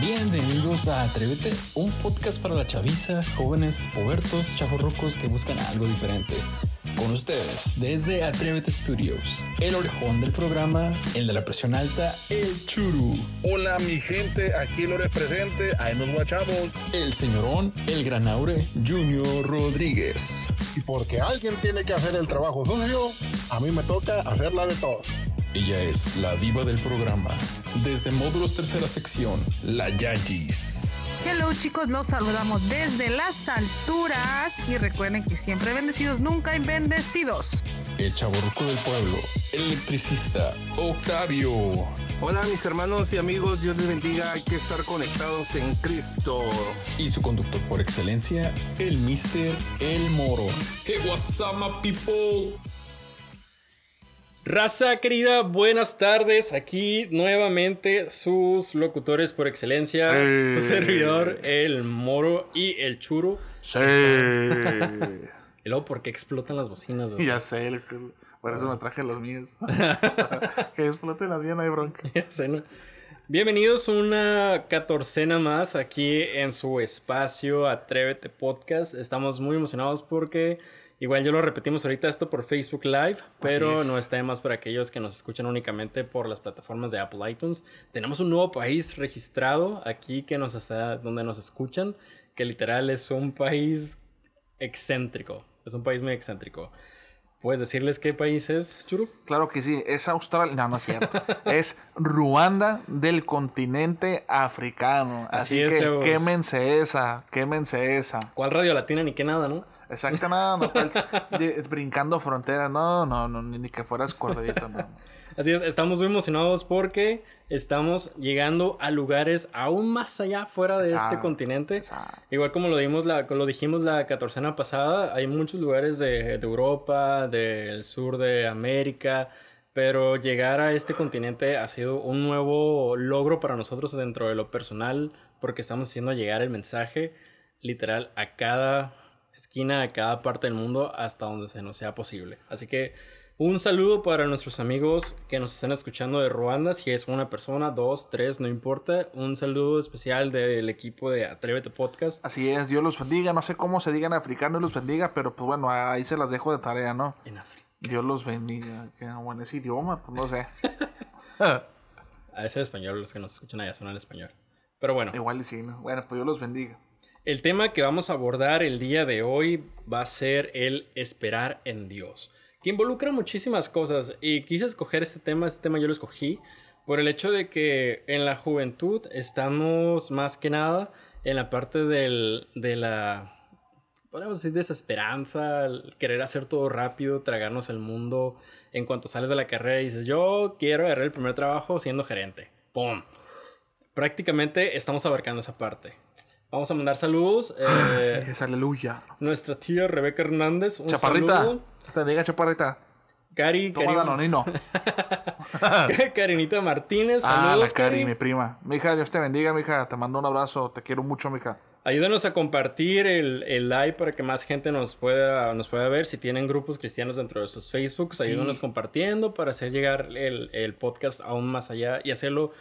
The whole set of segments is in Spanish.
Bienvenidos a Atrévete, un podcast para la chaviza, jóvenes, pubertos, chavorrucos que buscan algo diferente. Con ustedes, desde Atrévete Studios, el orejón del programa, el de la presión alta, el churu. Hola mi gente, aquí lo presente, ahí nos guachamos. El señorón, el granaure, Junior Rodríguez. Y porque alguien tiene que hacer el trabajo sucio, a mí me toca hacerla de todos. Ella es la diva del programa. Desde módulos tercera sección, la Yayis. Hello chicos, los saludamos desde las alturas y recuerden que siempre bendecidos, nunca bendecidos. El chaborruco del pueblo, el electricista, Octavio. Hola mis hermanos y amigos, Dios les bendiga, hay que estar conectados en Cristo. Y su conductor por excelencia, el Mister El Moro. Hey, what's up, my people? Raza querida, buenas tardes. Aquí nuevamente sus locutores por excelencia, Sí. su servidor, el Moro y el Churo. Sí. Y luego, ¿por qué explotan las bocinas? ya sé, por eso me traje los míos. que exploten las mías, no hay bronca. Ya sé, ¿no? Bienvenidos una catorcena más aquí en su espacio Atrévete Podcast. Estamos muy emocionados porque igual yo lo repetimos ahorita esto por Facebook Live, pero es. no está de más para aquellos que nos escuchan únicamente por las plataformas de Apple iTunes. Tenemos un nuevo país registrado aquí que nos está donde nos escuchan, que literal es un país excéntrico. Es un país muy excéntrico. ¿Puedes decirles qué país es, Churu? Claro que sí, es Australia, no, no es cierto. es Ruanda del continente africano. Así Así, es, que chavos. quémense esa, quémense esa. ¿Cuál radio latina ni qué nada, no? Exacto, no, no, cual- de- brincando fronteras, no, no, no, ni ni que fueras cordadito, no. Así es, estamos muy emocionados porque estamos llegando a lugares aún más allá fuera de este continente. exacto. Igual como lo, dimos la, lo dijimos la catorcena pasada, hay muchos lugares de, de Europa, del sur de América, pero llegar a este continente ha sido un nuevo logro para nosotros dentro de lo personal porque estamos haciendo llegar el mensaje literal a cada esquina, a cada parte del mundo hasta donde se nos sea posible. Así que un saludo para nuestros amigos que nos están escuchando de Ruanda, si es una persona, dos, tres, no importa. Un saludo especial del equipo de Atrévete Podcast. Así es, Dios los bendiga, no sé cómo se diga en africano, los bendiga, pero pues bueno, ahí se las dejo de tarea, ¿no? En África. Dios los bendiga, que bueno, ese idioma, pues no sé. A ese español, los que nos escuchan allá son en español. Pero bueno, Igual y sí, ¿no? Bueno, pues Dios los bendiga. el tema que vamos a abordar el día de hoy va a ser el esperar en Dios, que involucra muchísimas cosas. Y quise escoger este tema, este tema yo lo escogí por el hecho de que en la juventud estamos más que nada en la parte del, de la, podríamos decir, desesperanza, el querer hacer todo rápido, tragarnos el mundo. En cuanto sales de la carrera y dices, yo quiero agarrar el primer trabajo siendo gerente. ¡Pum! Prácticamente estamos abarcando esa parte. Vamos a mandar saludos. eh, Así es, aleluya. Nuestra tía Rebeca Hernández. Un Chaparrita, saludo. Te diga chaparrita. Cari, Toma danonino. Carinita Martínez. Ah, Saludos, la Cari, Cari. mi prima. Mija, Dios te bendiga, mija. Te mando un abrazo. Te quiero mucho, mija. Ayúdenos a compartir el, el live para que más gente nos pueda, nos pueda ver. Si tienen grupos cristianos dentro de sus Facebooks, ayúdenos compartiendo para hacer llegar el, el podcast aún más allá y hacerlo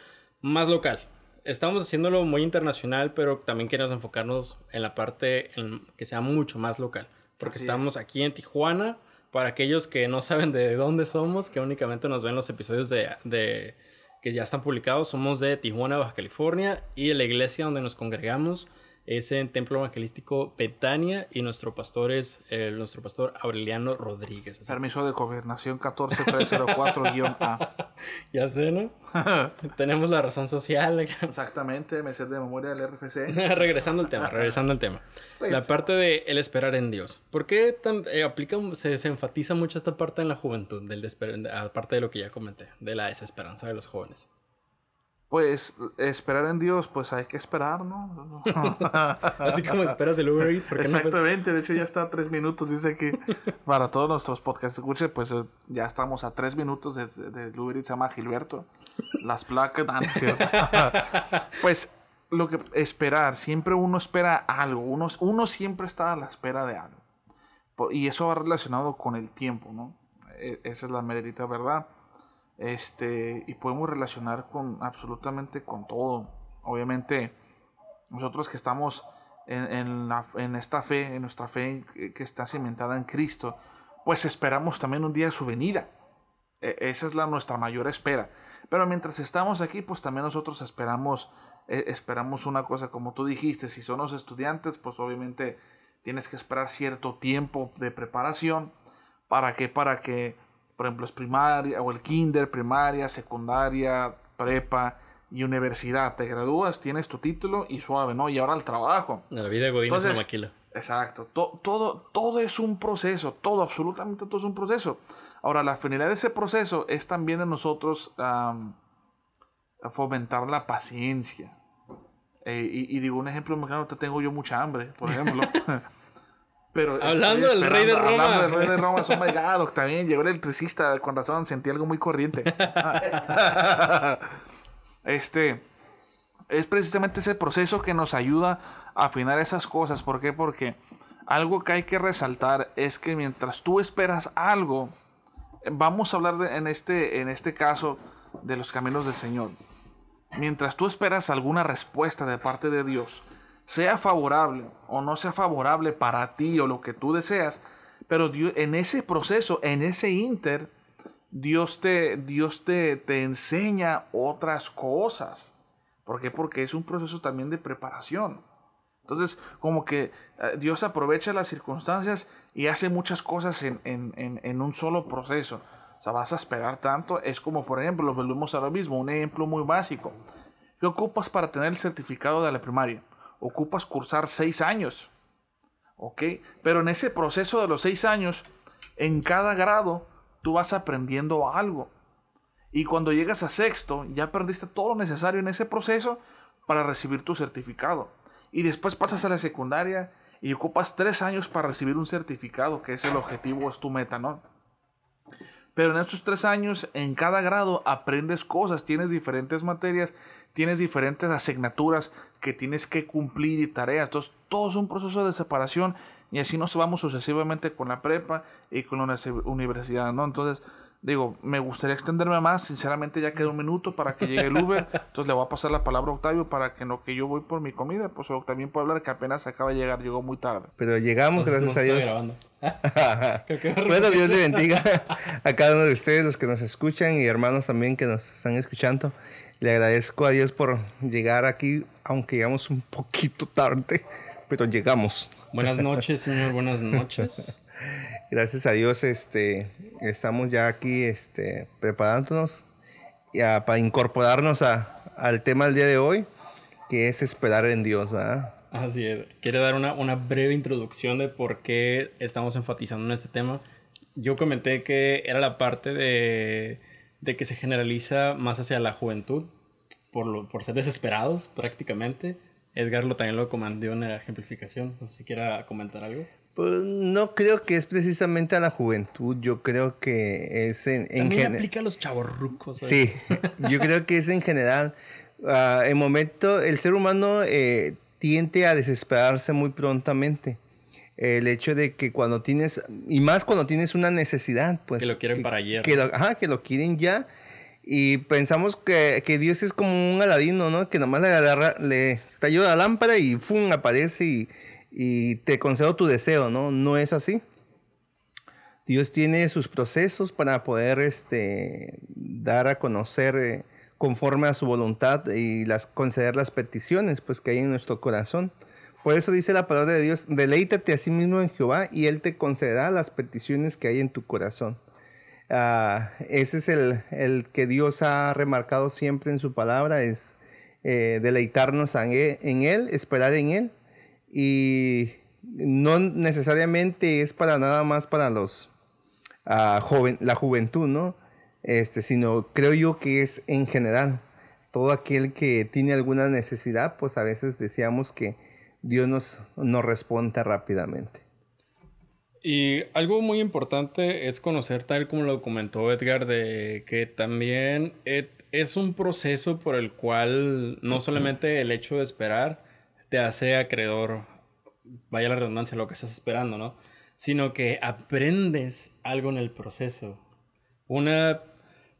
más local. Estamos haciéndolo muy internacional, pero también queremos enfocarnos en la parte en que sea mucho más local. Porque Así estamos aquí en Tijuana. Para aquellos que no saben de dónde somos, que únicamente nos ven los episodios de, que ya están publicados, somos de Tijuana, Baja California, y la iglesia donde nos congregamos es en Templo Evangelístico Betania y nuestro pastor es eh, nuestro pastor Aureliano Rodríguez. Así- Permiso de gobernación 14304-A. ya sé, ¿no? Tenemos la razón social. Exactamente, me sé de memoria del RFC. regresando al tema, regresando al tema. La parte de el esperar en Dios. ¿Por qué tan, eh, aplica, se, se enfatiza mucho esta parte en la juventud, del aparte de lo que ya comenté, de la desesperanza de los jóvenes? Pues esperar en Dios, pues hay que esperar, ¿no? Así como esperas el Uber Eats. Exactamente, de hecho ya está a tres minutos, dice que para todos nuestros podcasts escuche, pues eh, ya estamos a tres minutos de, de, de Uber Eats, se llama Gilberto. Las placas, es cierto. pues lo que esperar, siempre uno espera algo, uno, uno siempre está a la espera de algo. Y eso va relacionado con el tiempo, ¿no? E- Esa es la meredita verdad. Este, y podemos relacionar con absolutamente con todo. Obviamente, nosotros que estamos en, en, esta fe, en nuestra fe que está cimentada en Cristo, pues esperamos también un día su venida. E- esa es la nuestra mayor espera. Pero mientras estamos aquí, pues también nosotros esperamos, eh, esperamos una cosa, como tú dijiste, si son los estudiantes, pues obviamente tienes que esperar cierto tiempo de preparación. ¿Para qué? Para que, por ejemplo, es primaria o el kinder, primaria, secundaria, prepa y universidad. Te gradúas, tienes tu título y suave, ¿no? Y ahora el trabajo. La vida de Godín es una maquila. Exacto. To- todo, todo es un proceso. Todo, absolutamente todo es un proceso. Ahora, la finalidad de ese proceso es también en nosotros fomentar la paciencia. Eh, y, y digo un ejemplo muy claro, te tengo yo mucha hambre, por ejemplo. Pero Hablando del rey de Roma. Hablando del rey de Roma, oh my God, también llegó el electricista, con razón, sentí algo muy corriente. este, es precisamente ese proceso que nos ayuda a afinar esas cosas. ¿Por qué? Porque algo que hay que resaltar es que mientras tú esperas algo, vamos a hablar de- en, este, en este caso de los caminos del Señor. Mientras tú esperas alguna respuesta de parte de Dios, sea favorable o no sea favorable para ti o lo que tú deseas, pero Dios, en ese proceso, en ese inter, Dios te, Dios te, te enseña otras cosas. ¿Por qué? Porque es un proceso también de preparación. Entonces, como que eh, Dios aprovecha las circunstancias y hace muchas cosas en, en- en- un solo proceso. O sea, vas a esperar tanto. Es como, por ejemplo, lo volvemos a lo mismo, un ejemplo muy básico. ¿Qué ocupas para tener el certificado de la primaria? Ocupas cursar seis años. ¿Ok? Pero en ese proceso de los seis años, en cada grado, tú vas aprendiendo algo. Y cuando llegas a sexto, ya aprendiste todo lo necesario en ese proceso para recibir tu certificado. Y después pasas a la secundaria y ocupas tres años para recibir un certificado, que es el objetivo, es tu meta, ¿no? Pero en estos tres años, en cada grado, aprendes cosas, tienes diferentes materias, tienes diferentes asignaturas que tienes que cumplir y tareas. Entonces, todo es un proceso de separación y así nos vamos sucesivamente con la prepa y con la universi- universidad, ¿no? Entonces, digo, me gustaría extenderme más. Sinceramente, ya queda un minuto para que llegue el Uber. Entonces, le voy a pasar la palabra a Octavio para que en lo que yo voy por mi comida, pues también puedo hablar que apenas acaba de llegar, llegó muy tarde. Pero llegamos, Entonces, gracias no a Dios. bueno, Dios le bendiga a cada uno de ustedes, los que nos escuchan y hermanos también que nos están escuchando. Le agradezco a Dios por llegar aquí, aunque llegamos un poquito tarde, pero llegamos. Buenas noches, señor. Buenas noches. Gracias a Dios, este, estamos ya aquí, este, preparándonos ya para incorporarnos a- al tema del día de hoy, que es esperar en Dios, ¿verdad? Así es. Quiere dar una, una breve introducción de por qué estamos enfatizando en este tema. Yo comenté que era la parte de, de que se generaliza más hacia la juventud, por, lo, por ser desesperados prácticamente. Edgar lo también lo comandó en la ejemplificación. No sé si quiera comentar algo. Pues no creo que es precisamente a la juventud, yo creo que es en, en También gen- aplica a los chavorrucos. Sí, yo creo que es en general. ah, en momento, el ser humano eh, tiende a desesperarse muy prontamente. El hecho de que cuando tienes, y más cuando tienes una necesidad, pues. Que lo quieren para ayer. Que lo, ajá, que lo quieren ya. Y pensamos que, que Dios es como un aladino, ¿no? Que nomás le, agarra, le talló la lámpara y ¡fum! aparece y, y te concedo tu deseo, ¿no? No es así. Dios tiene sus procesos para poder este, dar a conocer eh, conforme a su voluntad y las, conceder las peticiones pues, que hay en nuestro corazón. Por eso dice la palabra de Dios, deleítate a sí mismo en Jehová y Él te concederá las peticiones que hay en tu corazón. Ah, ese es el, que Dios ha remarcado siempre en su palabra, es eh, deleitarnos él, en él, esperar en Él. Y no necesariamente es para nada más para los ah, joven, la juventud, ¿no? Este, sino creo yo que es en general. Todo aquel que tiene alguna necesidad, pues a veces deseamos que Dios nos, nos responda rápidamente. Y algo muy importante es conocer, tal como lo comentó Edgar, de que también es un proceso por el cual no solamente el hecho de esperar te hace acreedor, vaya la redundancia, lo que estás esperando, ¿no? Sino que aprendes algo en el proceso. Una,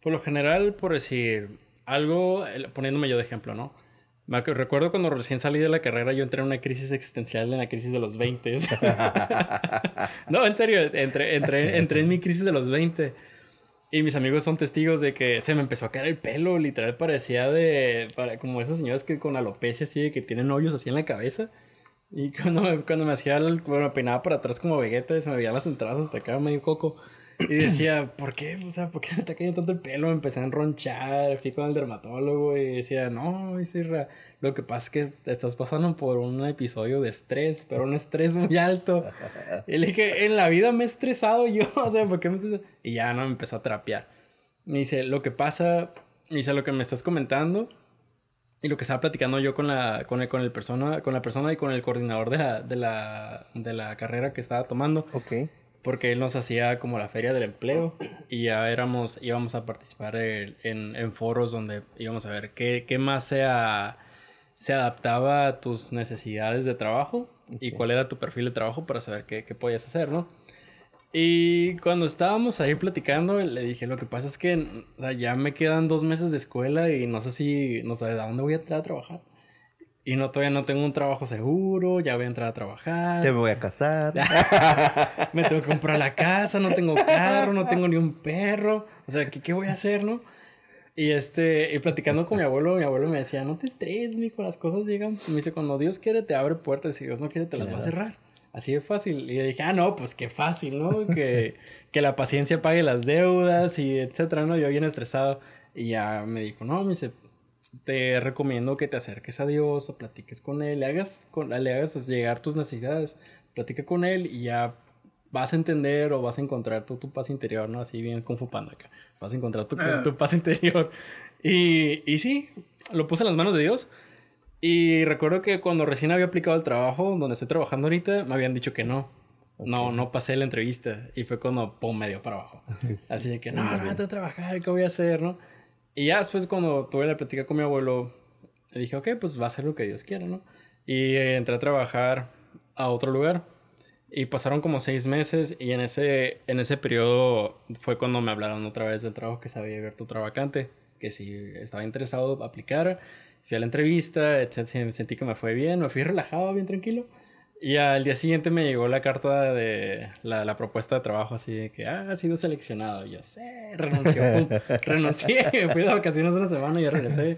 por lo general, por decir algo, poniéndome yo de ejemplo, ¿no? Me recuerdo cuando recién salí de la carrera, yo entré en una crisis existencial, en la crisis de los 20. no, en serio, entré, entré, entré en mi crisis de los 20. Y mis amigos son testigos de que se me empezó a caer el pelo, literal parecía de, para, como esas señoras que con alopecia así, de que tienen hoyos así en la cabeza. Y cuando me, cuando me hacía, el, bueno, me peinaba para atrás como Vegeta, se me veían las entradas hasta acá, medio coco. Y decía, ¿por qué? O sea, ¿por qué se me está cayendo tanto el pelo? Me empecé a enronchar, fui con el dermatólogo y decía, no, Isirra, lo que pasa es que est- estás pasando por un episodio de estrés, pero un estrés muy alto. Y le dije, en la vida me he estresado yo, o sea, ¿por qué me estresas? Y ya no me empezó a trapear. Me dice, lo que pasa, me dice, lo que me estás comentando y lo que estaba platicando yo con la, con el, con el persona, con la persona y con el coordinador de la, de la, de la carrera que estaba tomando Ok. Porque él nos hacía como la feria del empleo y ya éramos, íbamos a participar en, en- en foros donde íbamos a ver qué, qué más se, a- se adaptaba a tus necesidades de trabajo y Ok. cuál era tu perfil de trabajo para saber qué, qué podías hacer, ¿no? Y cuando estábamos ahí platicando, le dije, lo que pasa es que o sea, ya me quedan dos meses de escuela y no sé si, no sé, ¿a dónde voy a entrar a trabajar? Y no, todavía no tengo un trabajo seguro, ya voy a entrar a trabajar. Te voy a casar. Me tengo que comprar la casa, no tengo carro, no tengo ni un perro. O sea, ¿qué, qué voy a hacer, no? Y este, y platicando con mi abuelo, mi abuelo me decía, no te estreses, mijo, las cosas llegan. Me dice, cuando Dios quiere te abre puertas y Dios no quiere te las va a Claro. cerrar. Así de fácil. Y yo dije, ah, no, pues qué fácil, ¿no? Que, que la paciencia pague las deudas y etcétera, ¿no? Yo bien estresado. Y ya me dijo, no, me dice, te recomiendo que te acerques a Dios o platiques con Él, le hagas, con, le hagas llegar tus necesidades, platica con Él y ya vas a entender o vas a encontrar tu, tu paz interior, ¿no? Así bien Kung Fu Panda acá. Vas a encontrar tu, tu paz interior. Y, y sí, lo puse en las manos de Dios. Y recuerdo que cuando recién había aplicado el trabajo, donde estoy trabajando ahorita, me habían dicho que no. No, no pasé la entrevista. Y fue cuando, pum, me dio para abajo. Así de que, no, no, a trabajar, ¿qué voy a hacer, no? Y ya después cuando tuve la plática con mi abuelo, le dije, ok, pues va a ser lo que Dios quiera, ¿no? Y eh, entré a trabajar a otro lugar. Y pasaron como seis meses y en ese, en ese periodo fue cuando me hablaron otra vez del trabajo que se había abierto otra vacante, que si estaba interesado aplicar. Fui a la entrevista, etc. Sentí que me fue bien, me fui relajado, bien tranquilo. Y al día siguiente me llegó la carta de la, la propuesta de trabajo, así de que ah, ha sido seleccionado. Y yo sé, renunció, renuncié, fui de vacaciones una semana y ya regresé.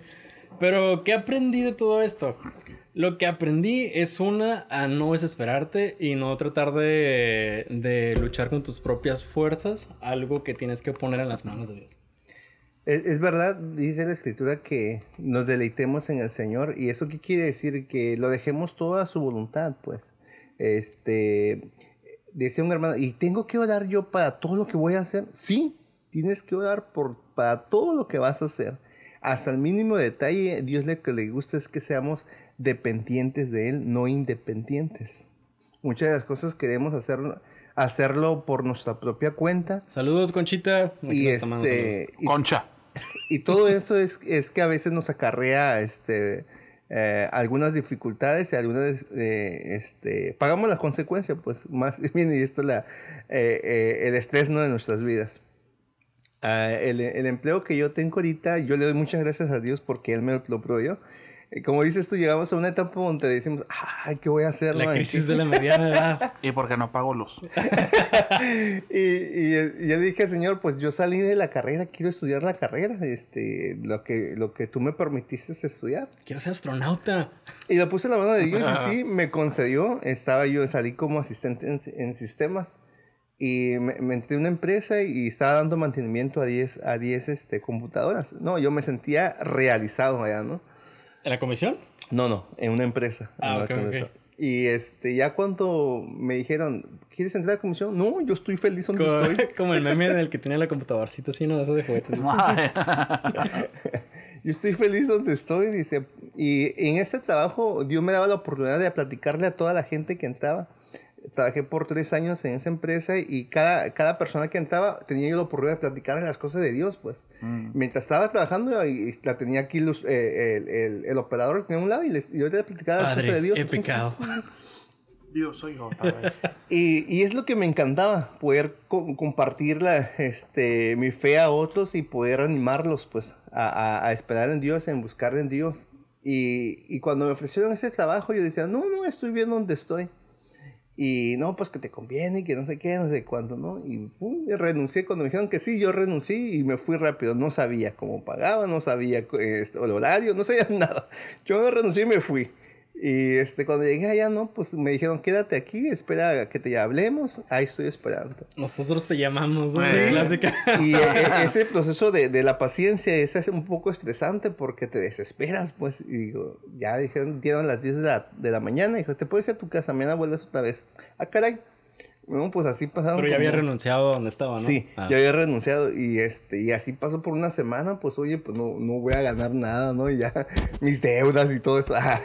Pero, ¿qué aprendí de todo esto? Lo que aprendí es una, a no desesperarte y no tratar de, de luchar con tus propias fuerzas, algo que tienes que poner en las manos de Dios. Es, es verdad, dice la escritura que nos deleitemos en el Señor. ¿Y eso qué quiere decir? Que lo dejemos todo a su voluntad, pues. Este, decía un hermano, ¿y tengo que orar yo para todo lo que voy a hacer? Sí, tienes que orar por, para todo lo que vas a hacer. Hasta el mínimo detalle, Dios lo que le gusta es que seamos dependientes de Él, no independientes. Muchas de las cosas queremos hacer, hacerlo por nuestra propia cuenta. Saludos, Conchita. Aquí Y, este, y Concha. y todo eso es, es que a veces nos acarrea este, eh, algunas dificultades y algunas, eh, este, pagamos la consecuencia, pues más bien, y esto es la, eh, el estrés ¿no? de nuestras vidas. Ah, el, el empleo que yo tengo ahorita, yo le doy muchas gracias a Dios porque Él me lo proveyó. Eh, Como dices tú, llegamos a una etapa donde decimos, ay, ¿qué voy a hacer? La crisis de la mediana edad. ¿Y por qué no pago luz? y, y, y yo le dije, Señor, pues yo salí de la carrera, quiero estudiar la carrera, este, lo que, lo que tú me permitiste es estudiar. Quiero ser astronauta. Y lo puse en la mano de Dios y sí, me concedió, estaba yo, salí como asistente en, en sistemas y me, me entré en una empresa y estaba dando mantenimiento a 10, a 10 este, computadoras. No, yo me sentía realizado allá, ¿no? ¿En la comisión? No, no, en una empresa. Ah, ok. Y este, ya cuando me dijeron, ¿quieres entrar a la comisión? No, yo estoy feliz donde Como, estoy. como el meme del que tiene la computadorcita así, ¿no? Eso de juguetes. Yo estoy feliz donde estoy, dice. Y en este trabajo Dios me daba la oportunidad de platicarle a toda la gente que entraba. Trabajé por tres años en esa empresa y cada, cada persona que entraba tenía yo la oportunidad de platicarle las cosas de Dios, pues. Mm. Mientras estaba trabajando, y la tenía aquí los- eh, el, el- el operador tenía un lado y les, yo le platicaba las cosas de Padre, Dios. he pecado. Dios soy yo otra vez. Y, y es lo que me encantaba, poder co- compartir la, este, mi fe a otros y poder animarlos pues a, a- a esperar en Dios, en buscar en Dios. Y, y cuando me ofrecieron ese trabajo, yo decía, no, no, estoy bien donde estoy. Y no, pues que te conviene, que no sé qué, no sé cuánto, ¿no? Y, renuncié cuando me dijeron que sí, yo renuncié y me fui rápido. No sabía cómo pagaba, no sabía este, el horario, no sabía nada. Yo renuncié y me fui. Y este, cuando llegué allá, no, pues me dijeron, quédate aquí, espera a que te hablemos. Ahí estoy esperando. Nosotros te llamamos, ¿no? Sí. Clásica. Y eh, ese proceso de, de la paciencia es, es un poco estresante porque te desesperas, pues. Y digo, ya dijeron, dieron las 10 de la, de la mañana. Dijo, te puedes ir a tu casa, mañana vuelves otra vez. Ah, caray. Bueno, pues así pasaron. Pero ya había renunciado donde estaba, ¿no? Sí, Ah. yo había renunciado y este y así pasó por una semana, pues oye, pues no, no voy a ganar nada, ¿no? Y ya mis deudas y todo eso. ah.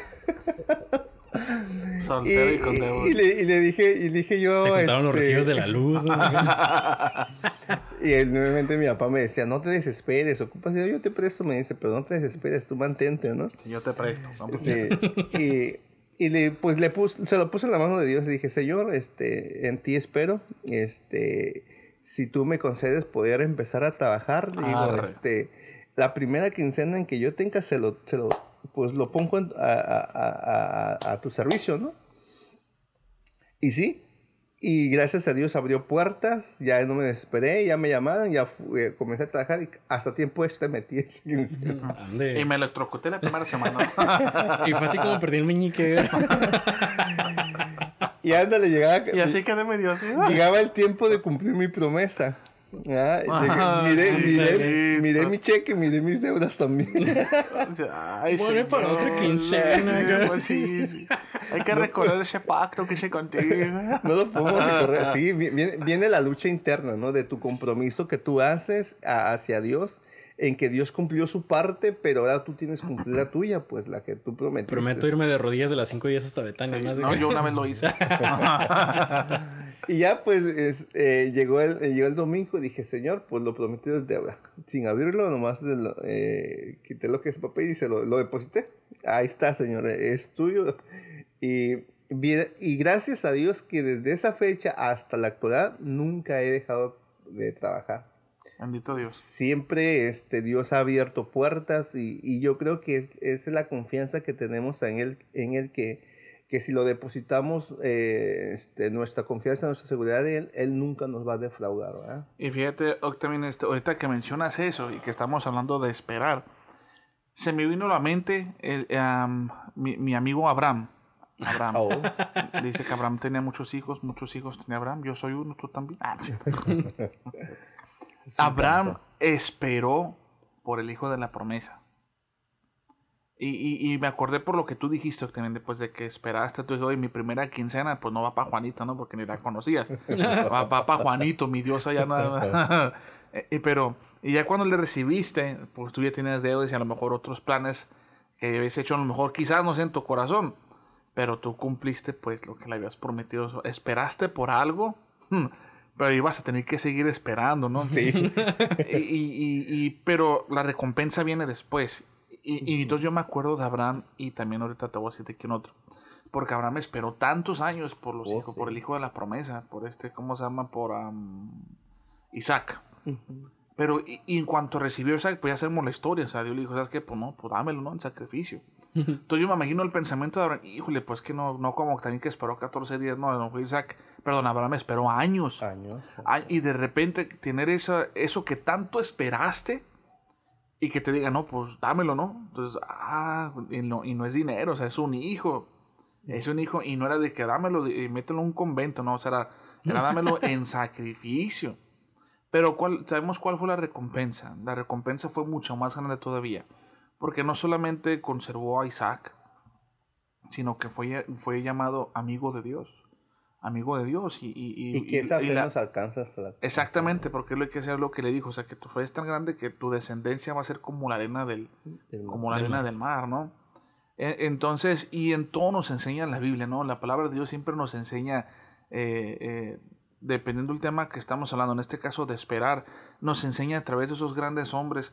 Y, y y le, y le dije, y le dije yo. Se juntaron los este, recibos de la luz. ¿no? Y él, nuevamente mi papá me decía, no te desesperes, ocupas, y yo, te presto, me dice, pero no te desesperes, tú mantente, ¿no? Sí, Yo te presto. ¿no? Sí, y, y le, pues le puse, se lo puse en la mano de Dios y dije, Señor, este, en ti espero, este, si tú me concedes poder empezar a trabajar, le digo, este, la primera quincena en que yo tenga, se lo, se lo, pues lo pongo a- a- a- a tu servicio, ¿no? Y sí, y gracias a Dios abrió puertas, ya no me desesperé, ya me llamaron, ya eh, comencé a trabajar y hasta tiempo extra metí ese. Y me electrocuté la primera semana. Y fue así como perdí el meñique. Y ándale, llegaba, y así quedé medio así. llegaba el tiempo de cumplir mi promesa. Ah, llegué- miré, miré, miré mi cheque, miré mis deudas también. Ay, Bueno, para otra quincena, pues sí. Hay que recordar ese pacto que hice contigo. No lo podemos recorrer. Sí, vi- viene, viene la lucha interna, ¿no? De tu compromiso que tú haces a- hacia Dios, en que Dios cumplió su parte, pero ahora tú tienes que cumplir la tuya, pues la que tú prometiste. Prometo irme de rodillas de las 5 días hasta Betania. Sí, ¿no? Que- yo una vez lo hice. Y ya pues es- eh, llegó, el, eh, llegó el domingo y dije, Señor, pues lo prometido es deuda. Sin abrirlo, nomás de lo- eh, quité lo que es papel y se lo, lo deposité. Ahí está, Señor, es tuyo. Y, y gracias a Dios que desde esa fecha hasta la actualidad nunca he dejado de trabajar. Bendito Dios. Siempre este, Dios ha abierto puertas y, y yo creo que es, es la confianza que tenemos en Él, en él que, que si lo depositamos eh, este, nuestra confianza, nuestra seguridad en Él, Él nunca nos va a defraudar. ¿verdad? Y fíjate, este, ahorita que mencionas eso y que estamos hablando de esperar, se me vino a la mente el, mi, mi amigo Abraham. Abraham. Oh, Dice que Abraham tenía muchos hijos, muchos hijos tenía Abraham. Yo soy uno, tú también. Ah, sí. es Abraham esperó por el hijo de la promesa. Y, y- y me acordé por lo que tú dijiste también, después de que esperaste, tú dijiste, mi primera quincena, pues no va para Juanita, ¿no? Porque ni la conocías. Va, para Juanito, mi diosa, ya nada. Eh, eh, pero, y ya cuando le recibiste, pues tú ya tienes deudas y a lo mejor otros planes que habías hecho, a lo mejor quizás no sé en tu corazón, pero tú cumpliste pues lo que le habías prometido. Esperaste por algo, pero ibas a tener que seguir esperando, ¿no? Sí. y, y- y- pero la recompensa viene después. Y, y entonces yo me acuerdo de Abraham y también ahorita te voy a decir de quién otro. Porque Abraham esperó tantos años por los Oh, hijos, por sí. el hijo de la promesa, por este, ¿cómo se llama? Por am, Isaac. Pero y, y en cuanto recibió Isaac, pues ya la historia. O sea, Dios le dijo, ¿sabes qué? Pues no, pues dámelo, ¿no? En sacrificio. Entonces yo me imagino el pensamiento de Abraham, híjole, pues que no, no como también que esperó 14 días, no, no fue Isaac. Perdón, Abraham esperó años. Años. Y de repente tener esa, eso que tanto esperaste y que te diga, no, pues dámelo, ¿no? Entonces, ah, y no, y no es dinero, o sea, es un hijo. Es un hijo, y no era de que dámelo y mételo en un convento, no, o sea, era, era dámelo en sacrificio. Pero ¿cuál, sabemos cuál fue la recompensa. La recompensa fue mucho más grande todavía. Porque no solamente conservó a Isaac, sino que fue, fue llamado amigo de Dios. Amigo de Dios. Y, y, y- Y que esa y fe la- nos alcanza hasta la... Exactamente, porque es lo que es lo que le dijo, o sea, que tu fe es tan grande que tu descendencia va a ser como la arena del, como la Del arena mar. del mar, ¿no? E- Entonces, y en todo nos enseña la Biblia, ¿no? La palabra de Dios siempre nos enseña, eh, eh, dependiendo del tema que estamos hablando, en este caso de esperar, nos enseña a través de esos grandes hombres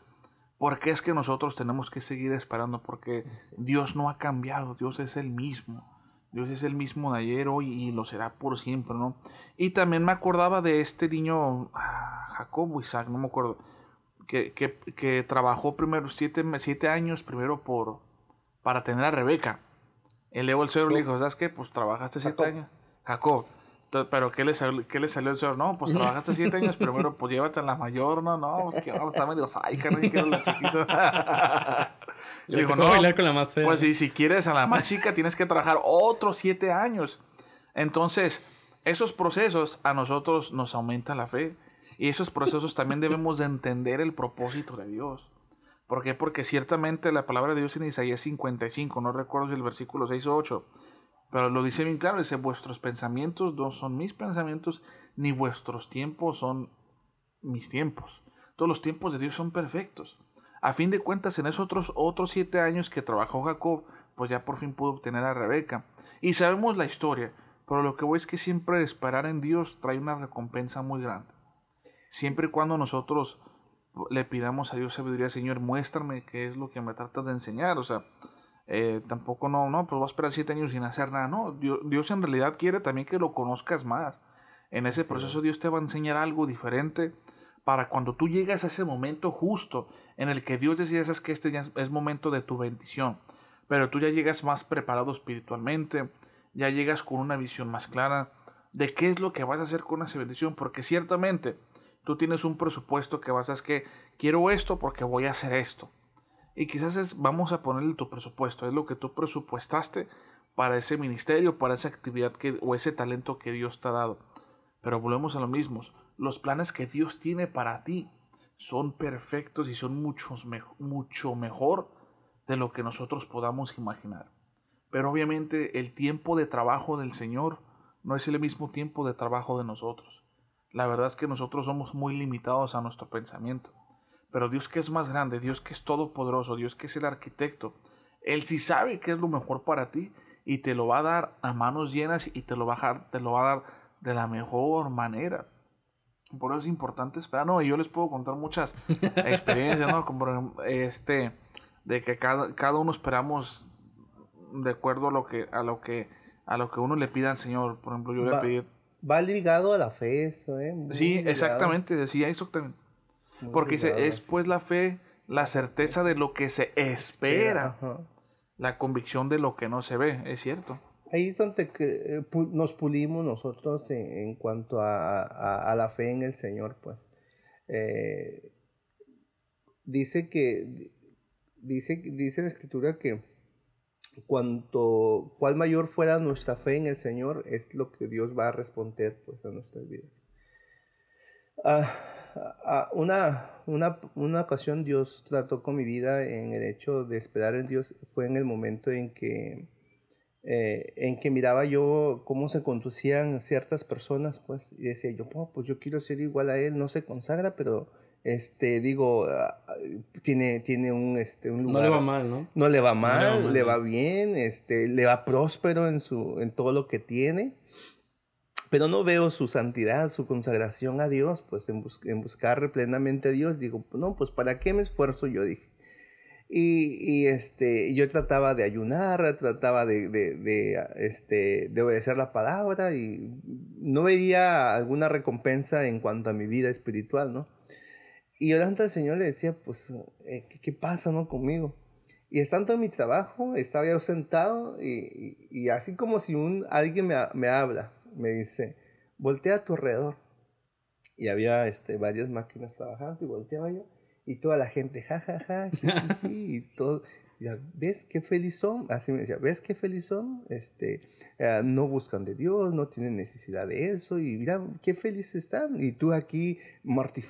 por qué es que nosotros tenemos que seguir esperando, porque Dios no ha cambiado, Dios es el mismo. Dios es el mismo de ayer, hoy y lo será por siempre, ¿no? Y también me acordaba de este niño, ah, Jacob o Isaac, no me acuerdo, que, que, que trabajó primero siete, siete años primero por para tener a Rebeca. Y luego el suegro le dijo, ¿sabes qué? Pues trabajaste siete Jacob. años. Jacob. ¿Pero qué le, salió, qué le salió el suegro? No, pues trabajaste siete años, bueno, pues llévate a la mayor, no, no, pues que ahora está medio saica, no quiero la chiquita. Le no, bailar con la más fea. pues sí, si quieres a la más chica, tienes que trabajar otros siete años. Entonces, esos procesos a nosotros nos aumentan la fe. Y esos procesos también debemos de entender el propósito de Dios. ¿Por qué? Porque ciertamente la palabra de Dios en Isaías 55, no recuerdo si el versículo 6 o 8, pero lo dice bien claro, dice, vuestros pensamientos no son mis pensamientos, ni vuestros tiempos son mis tiempos. Todos los tiempos de Dios son perfectos. A fin de cuentas, en esos otros, otros siete años que trabajó Jacob, pues ya por fin pudo obtener a Rebeca. Y sabemos la historia, pero lo que voy es que siempre esperar en Dios trae una recompensa muy grande. Siempre y cuando nosotros le pidamos a Dios sabiduría, Señor, muéstrame qué es lo que me tratas de enseñar. O sea, eh, tampoco no, no, pues voy a esperar siete años sin hacer nada. No, Dios, Dios en realidad quiere también que lo conozcas más. En ese proceso Dios te va a enseñar algo diferente para cuando tú llegas a ese momento justo en el que Dios decía, es que este ya es, es momento de tu bendición. Pero tú ya llegas más preparado espiritualmente, ya llegas con una visión más clara de qué es lo que vas a hacer con esa bendición, porque ciertamente tú tienes un presupuesto que vas a es que quiero esto porque voy a hacer esto. Y quizás es, vamos a ponerle tu presupuesto, es lo que tú presupuestaste para ese ministerio, para esa actividad que, o ese talento que Dios te ha dado. Pero volvemos a lo mismo, los planes que Dios tiene para ti son perfectos y son muchos mucho mejor de lo que nosotros podamos imaginar. Pero obviamente el tiempo de trabajo del Señor no es el mismo tiempo de trabajo de nosotros. La verdad es que nosotros somos muy limitados a nuestro pensamiento. Pero Dios que es más grande, Dios que es todopoderoso, Dios que es el arquitecto, Él sí sabe qué es lo mejor para ti y te lo va a dar a manos llenas y te lo va a te lo va a dar de la mejor manera. Por eso es importante esperar. No, y yo les puedo contar muchas experiencias, ¿no? Como este, de que cada, cada uno esperamos de acuerdo a lo que, a lo que, a lo que uno le pida al Señor. Por ejemplo, yo le pedí. Va ligado a la fe eso, ¿eh? Muy Sí, ligado, exactamente, decía exactamente. muy Porque dice, ligado. es pues la fe, la certeza de lo que se espera, la convicción de lo que no se ve, es cierto. Ahí es donde eh, nos pulimos nosotros en, cuanto a la fe en el Señor, pues. Eh, dice que, dice, dice la escritura que cuanto, cual mayor fuera nuestra fe en el Señor, es lo que Dios va a responder, pues, a nuestras vidas. Ah, ah, una, una, una ocasión Dios trató con mi vida en el hecho de esperar en Dios, fue en el momento en que eh, en que miraba yo cómo se conducían ciertas personas, pues, y decía yo, "Oh, pues yo quiero ser igual a él, no se consagra, pero, este, digo, ah, ah, tiene, tiene un, este, un no lugar. le va mal, ¿no? No le va mal, le va mal, le no. va bien, este, le va próspero en, su, en todo lo que tiene, pero no veo su santidad, su consagración a Dios, pues en, bus- en buscar plenamente a Dios, digo, no, pues ¿para qué me esfuerzo? Yo dije. Y, este, yo trataba de ayunar, trataba de, ah, este, de obedecer la palabra y no veía alguna recompensa en cuanto a mi vida espiritual, ¿no? Y yo delante al Señor le decía, pues, eh, ¿qué, qué pasa, no, conmigo? Y estando en mi trabajo, estaba yo sentado y, así como si un, alguien me, me habla, me dice, voltea a tu alrededor. Y había este, varias máquinas trabajando y volteaba yo y toda la gente, ja, ja, ja, y todo. Ya, ¿Ves qué feliz son? Así me decía, ¿ves qué feliz son? Este, eh, no buscan de Dios, no tienen necesidad de eso, y mira, qué felices están. Y tú aquí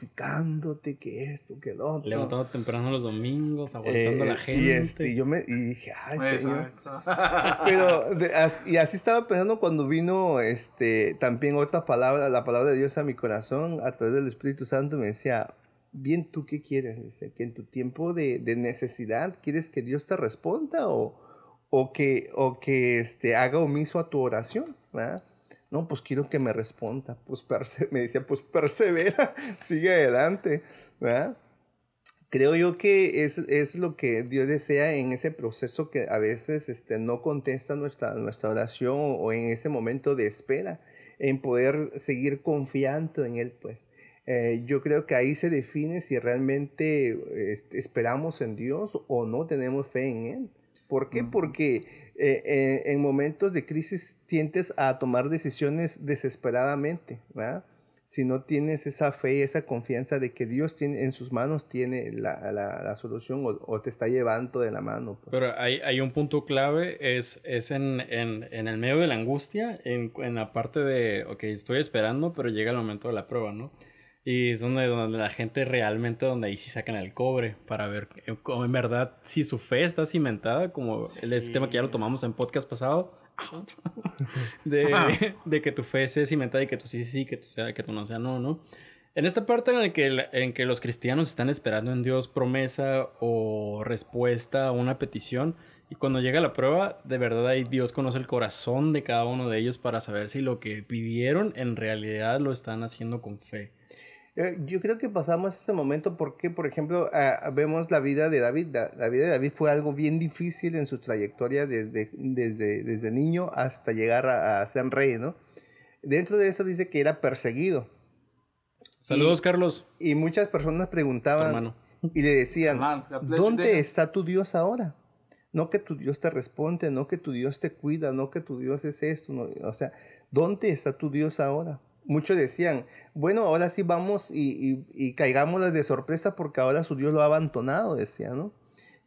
mortificándote, que esto, que lo otro. Levantado temprano los domingos, aguantando a Eh, la gente. Y, este, yo me, y dije, ay, señor. Exacto. Pero, de- as- y así estaba pensando cuando vino este, también otra palabra, la palabra de Dios a mi corazón, a través del Espíritu Santo, me decía, bien, ¿tú qué quieres? Dice, que en tu tiempo de, de necesidad, ¿quieres que Dios te responda o, o que, o que este, haga omiso a tu oración? No, pues quiero que me responda. Pues me decía, pues persevera, sigue adelante. Creo yo que es, es lo que Dios desea en ese proceso que a veces este, no contesta nuestra, nuestra oración o, o en ese momento de espera, en poder seguir confiando en Él, pues. Eh, yo creo que ahí se define si realmente este, esperamos en Dios o no tenemos fe en Él. ¿Por qué? Porque eh, eh, en momentos de crisis tientes a tomar decisiones desesperadamente, ¿verdad? Si no tienes esa fe y esa confianza de que Dios tiene en sus manos tiene la, la- la solución o, o te está llevando de la mano. pues. Pero hay, hay un punto clave, es, es en, en, en el medio de la angustia, en, en la parte de, ok, estoy esperando, pero llega el momento de la prueba, ¿no? Y es donde, donde la gente realmente, donde ahí sí sacan el cobre para ver eh, cómo en verdad si su fe está cimentada, como el este tema que ya lo tomamos en podcast pasado, ah, de, de que tu fe esté cimentada y que tú sí, sí, que tú, sea, que tú no sea no, ¿no? En esta parte en la que, en que los cristianos están esperando en Dios promesa o respuesta a una petición, y cuando llega la prueba, de verdad ahí Dios conoce el corazón de cada uno de ellos para saber si lo que vivieron en realidad lo están haciendo con fe. Eh, Yo creo que pasamos ese momento porque, por ejemplo, ah, vemos la vida de David. La, la vida de David fue algo bien difícil en su trayectoria desde, desde, desde niño hasta llegar a, a ser rey, ¿no? Dentro de eso dice que era perseguido. Saludos, Y- Carlos, Y muchas personas preguntaban y le decían, ¿dónde está tu Dios ahora? No que tu Dios te responde, no que tu Dios te cuida, no que tu Dios es esto, no, o sea, ¿dónde está tu Dios ahora? Muchos decían, bueno, ahora sí vamos y, y, y de sorpresa porque ahora su Dios lo ha abandonado, decían, ¿no?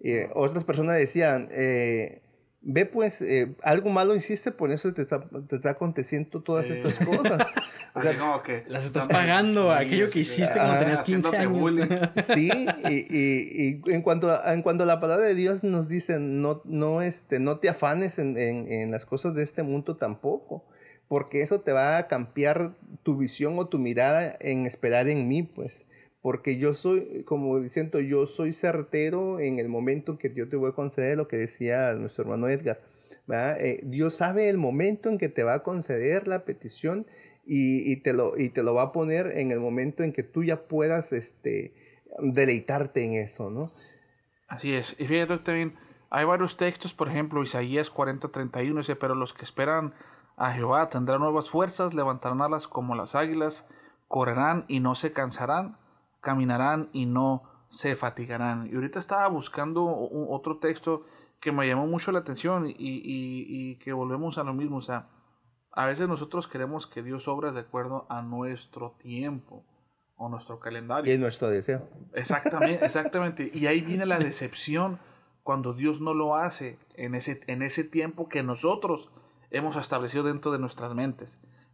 Eh, otras personas decían, eh, ve pues, eh, algo malo hiciste, por eso te está, te está aconteciendo todas Eh. estas cosas. O sea, como que Las estás pagando, sí, aquello que hiciste cuando tenías 15 haciéndote años. Sí, y, y- y en, cuanto a, en cuanto a la palabra de Dios nos dice, no, no, este, no te afanes en, en- en las cosas de este mundo tampoco, porque eso te va a cambiar tu visión o tu mirada en esperar en mí, pues, porque yo soy, como diciendo, yo soy certero en el momento que yo te voy a conceder lo que decía nuestro hermano Edgar. Eh, Dios sabe el momento en que te va a conceder la petición y, te lo, y te lo va a poner en el momento en que tú ya puedas este, deleitarte en eso, ¿no? Así es. Y fíjate también, hay varios textos, por ejemplo, Isaías 40:31 dice, pero los que esperan a Jehová tendrán nuevas fuerzas, levantarán alas como las águilas, correrán y no se cansarán, caminarán y no se fatigarán. Y ahorita estaba buscando un- otro texto que me llamó mucho la atención y, y- y que volvemos a lo mismo. O sea, a veces nosotros queremos que Dios obra de acuerdo a nuestro tiempo o nuestro calendario. Y es nuestro deseo. Exactamente, exactamente. Y ahí viene la decepción cuando Dios no lo hace en ese, en ese tiempo que nosotros hemos establecido dentro de nuestras mentes.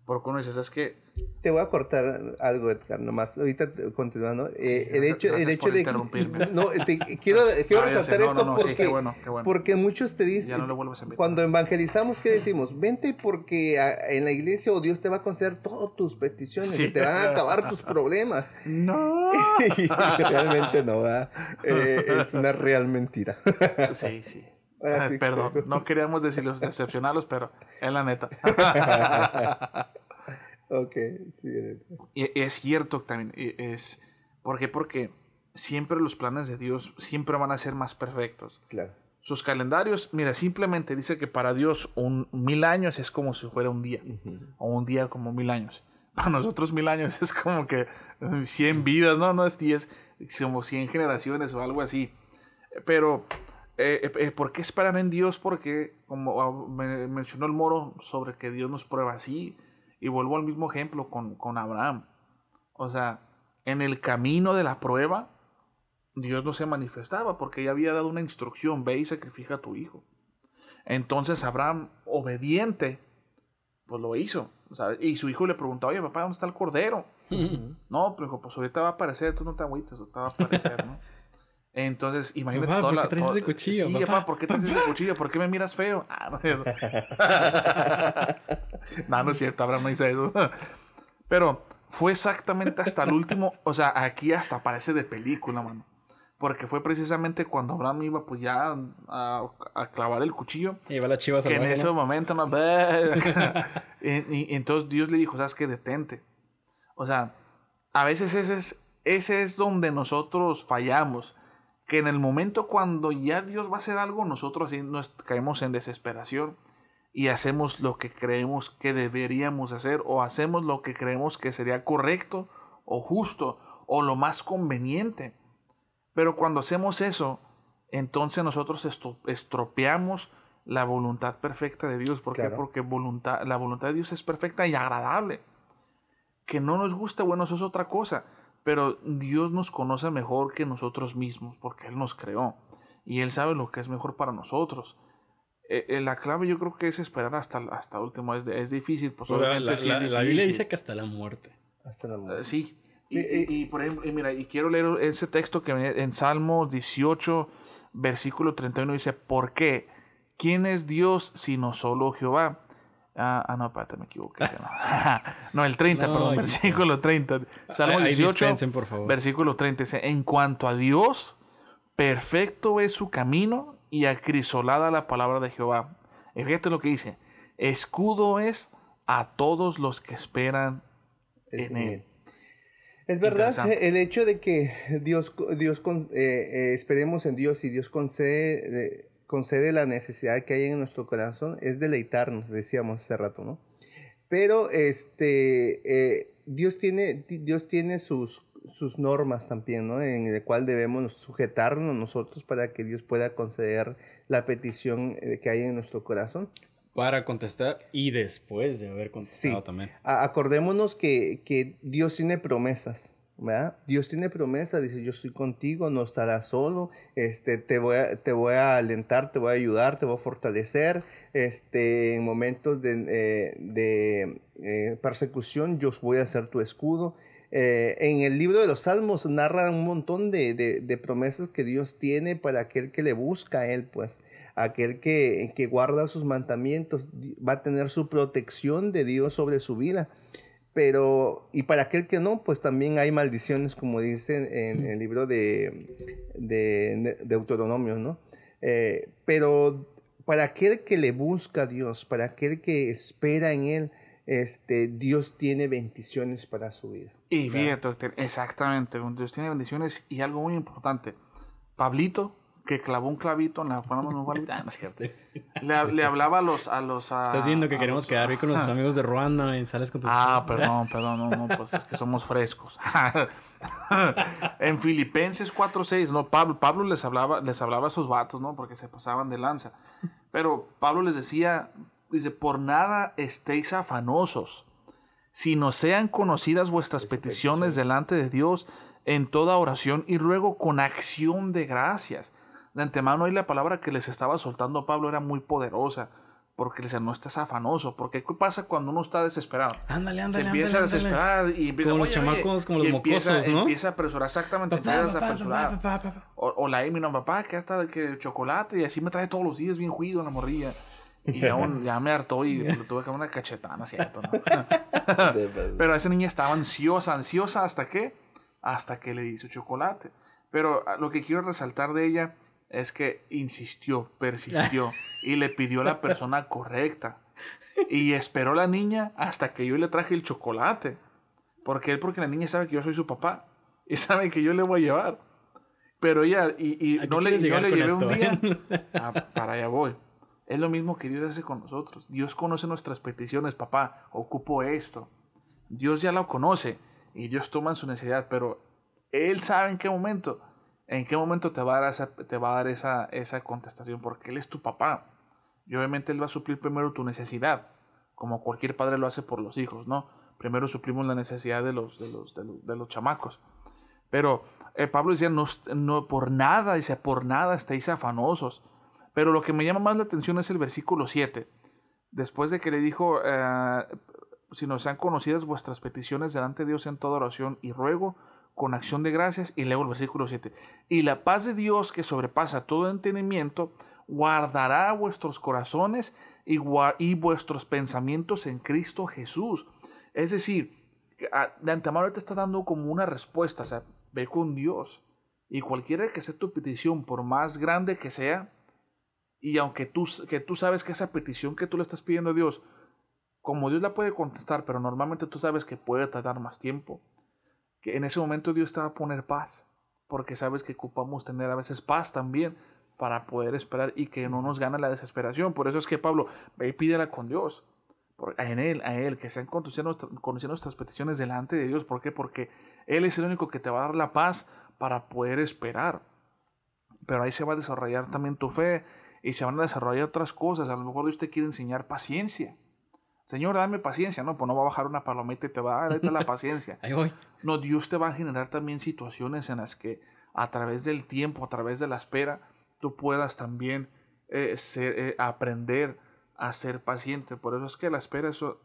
Porque uno dice, es que Te voy a cortar algo, Edgar, nomás. Ahorita continuando. Eh, el gracias- hecho, el hecho de interrumpirme. no, te- quiero, quiero Ah, resaltar no, esto no, no, sí, porque, qué bueno, qué bueno. porque muchos te dicen, ya no lo vuelvas a invitar. cuando evangelizamos, ¿qué decimos? Vente porque ah, en la iglesia o Dios te va a conceder todas tus peticiones Sí. y te van a acabar tus problemas. No. realmente no, ¿verdad? Eh, es una real mentira. Sí, sí. Sí. Perdón, no queríamos decirlos, decepcionarlos, pero es la neta. ok, sí. Y es cierto también, es... ¿Por qué? Porque siempre los planes de Dios siempre van a ser más perfectos. Claro. Sus calendarios, mira, simplemente dice que para Dios un mil años es como si fuera un día, o un día como mil años. Para nosotros mil años es como que eh, 100 vidas, no, no es 10, como 100 generaciones o algo así. Pero, eh, eh, eh, ¿por qué esperar en Dios? Porque, como me- mencionó el moro, sobre que Dios nos prueba así, y vuelvo al mismo ejemplo con, con Abraham. O sea, en el camino de la prueba, Dios no se manifestaba porque ya había dado una instrucción, ve y sacrifica a tu hijo. Entonces Abraham, obediente, pues lo hizo. ¿sabes? Y su hijo le preguntaba, oye papá, ¿dónde está el cordero? No, pero dijo, pues ahorita va a aparecer, tú no te agüites, ahorita va a aparecer, ¿no? Entonces, imagínate Papá, toda ¿por qué traes toda- ese cuchillo, Sí, papá? papá, ¿por qué traes ese cuchillo? ¿Por qué me miras feo? Ah, no, es cierto. no, no es cierto, Abraham no hizo eso. Pero fue exactamente hasta el último, o sea, aquí hasta parece de película, mano. Porque fue precisamente cuando Abraham iba pues ya a, a clavar el cuchillo Y va la chiva que en ese ¿no? momento no y, y entonces Dios le dijo sabes qué detente o sea a veces ese es ese es donde nosotros fallamos que en el momento cuando ya Dios va a hacer algo nosotros así nos caemos en desesperación y hacemos lo que creemos que deberíamos hacer o hacemos lo que creemos que sería correcto o justo o lo más conveniente pero cuando hacemos eso entonces nosotros estropeamos la voluntad perfecta de Dios. ¿Por qué? Porque voluntad, la voluntad de Dios es perfecta y agradable. Que no nos guste, bueno, eso es otra cosa. Pero Dios nos conoce mejor que nosotros mismos, porque Él nos creó. Y Él sabe lo que es mejor para nosotros. Eh, eh, la clave yo creo que es esperar hasta, hasta último. Es, de- es difícil, pues O sea, obviamente la, sí la- es la Biblia difícil. dice que hasta la muerte. Hasta la Eh, muerte. sí. Y, y- y, por ejemplo, y mira, y quiero leer ese texto que viene en Salmos 18, versículo 31, dice, ¿por qué? ¿Quién es Dios sino solo Jehová? Ah, ah, no, espérate, me equivoqué. No, no el 30, No, perdón, ya. versículo 30. Salmo Ahí 18, dispensen, por favor. versículo 30, dice, en cuanto a Dios, perfecto es su camino y acrisolada la palabra de Jehová. Y fíjate lo que dice, escudo es a todos los que esperan Es en él. él. Es verdad, el hecho de que Dios, Dios con- eh, eh, esperemos en Dios y Dios concede, eh, concede la necesidad que hay en nuestro corazón es deleitarnos, decíamos hace rato, ¿no? Pero este, eh, Dios tiene, Dios tiene sus, sus normas también, ¿no? En el cual debemos sujetarnos nosotros para que Dios pueda conceder la petición eh, que hay en nuestro corazón. Para contestar y después de haber contestado Sí. también. A- acordémonos que, que Dios tiene promesas, Dios tiene promesas, dice, yo estoy contigo, no estarás solo, este, te, voy a, te voy a alentar, te voy a ayudar, te voy a fortalecer, este, en momentos de, eh, de, eh, persecución yo voy a ser tu escudo. Eh, en el libro de los Salmos narra un montón de, de- de promesas que Dios tiene para aquel que le busca a Él, pues aquel que, que guarda sus mandamientos va a tener su protección de Dios sobre su vida. Pero, y para aquel que no, pues también hay maldiciones, como dice en, en el libro de, de, de Deuteronomio, ¿no? Eh, pero para aquel que le busca a Dios, para aquel que espera en Él, este, Dios tiene bendiciones para su vida. Y fíjate, doctor, exactamente, Dios tiene bendiciones y algo muy importante. Pablito, que clavó un clavito en la forma de ah, no es cierto. Le, le hablaba a los... A los a- Estás viendo que queremos los- quedar hoy con nuestros amigos de Ruanda y sales con tus Ah, perdón, perdón, no, no, pues es que somos frescos. en Filipenses 4:6, no, Pablo, Pablo les hablaba, les hablaba a esos vatos, ¿no? Porque se pasaban de lanza. Pero Pablo les decía, dice, por nada estéis afanosos, sino sean conocidas vuestras peticiones delante de Dios en toda oración y ruego con acción de gracias. De antemano ahí la palabra que les estaba soltando Pablo era muy poderosa, porque les decía, no estés afanoso, porque ¿qué pasa cuando uno está desesperado? Ándale, se ándale, empieza ándale, a desesperar y empieza, Como los chamacos, como los empieza, mocosos, ¿no? Empieza a apresurar, exactamente, Papá, empiezas a papá, apresurar. papá, papá, papá. O, o la Amy, no, papá, que hasta que chocolate y así me trae todos los días bien juido la morrilla. Y ya, un- ya me hartó y le tuve que dar una cachetana, ¿cierto? no? Pero esa niña estaba ansiosa, ansiosa hasta qué? Hasta que le hizo chocolate. Pero ah, lo que quiero resaltar de ella es que insistió, persistió y le pidió a la persona correcta. Y esperó la niña hasta que yo le traje el chocolate. Porque él, porque la niña sabe que yo soy su papá y sabe que yo le voy a llevar. Pero ella, y, y ¿A qué no le, yo le llevé un día. eh? Ah, para allá voy. Es lo mismo que Dios hace con nosotros. Dios conoce nuestras peticiones, papá, ocupo esto. Dios ya lo conoce y Dios toma en su necesidad, pero Él sabe en qué momento, en qué momento te va a dar esa, te va a dar esa, esa contestación, porque Él es tu papá. Y obviamente Él va a suplir primero tu necesidad, como cualquier padre lo hace por los hijos, ¿no? Primero suplimos la necesidad de los, de los, de los, chamacos. Pero eh, Pablo decía, no, no, por nada, dice, por nada estéis afanosos. Pero lo que me llama más la atención es el versículo 7. Después de que le dijo, eh, si nos sean conocidas vuestras peticiones delante de Dios en toda oración y ruego, con acción de gracias, y luego el versículo 7. Y la paz de Dios que sobrepasa todo entendimiento, guardará vuestros corazones y, vuestros pensamientos en Cristo Jesús. Es decir, de antemano te está dando como una respuesta, o sea, ve con Dios. Y cualquiera que sea tu petición, por más grande que sea, y aunque tú, que tú sabes que esa petición que tú le estás pidiendo a Dios, como Dios la puede contestar, pero normalmente tú sabes que puede tardar más tiempo, que en ese momento Dios te va a poner paz, porque sabes que ocupamos tener a veces paz también para poder esperar y que no nos gane la desesperación. Por eso es que Pablo, ve y pídela con Dios, en Él, a Él, que sean nuestra- conocidas nuestras peticiones delante de Dios. ¿Por qué? Porque Él es el único que te va a dar la paz para poder esperar. pero ahí se va a desarrollar también tu fe y se van a desarrollar otras cosas. A lo mejor Dios te quiere enseñar paciencia. Señor, dame paciencia. No, pues no va a bajar una palomita y te va a dar la paciencia. Ahí voy. No, Dios te va a generar también situaciones en las que a través del tiempo, a través de la espera, tú puedas también eh, ser- eh, aprender a ser paciente. Por eso es que la espera eso,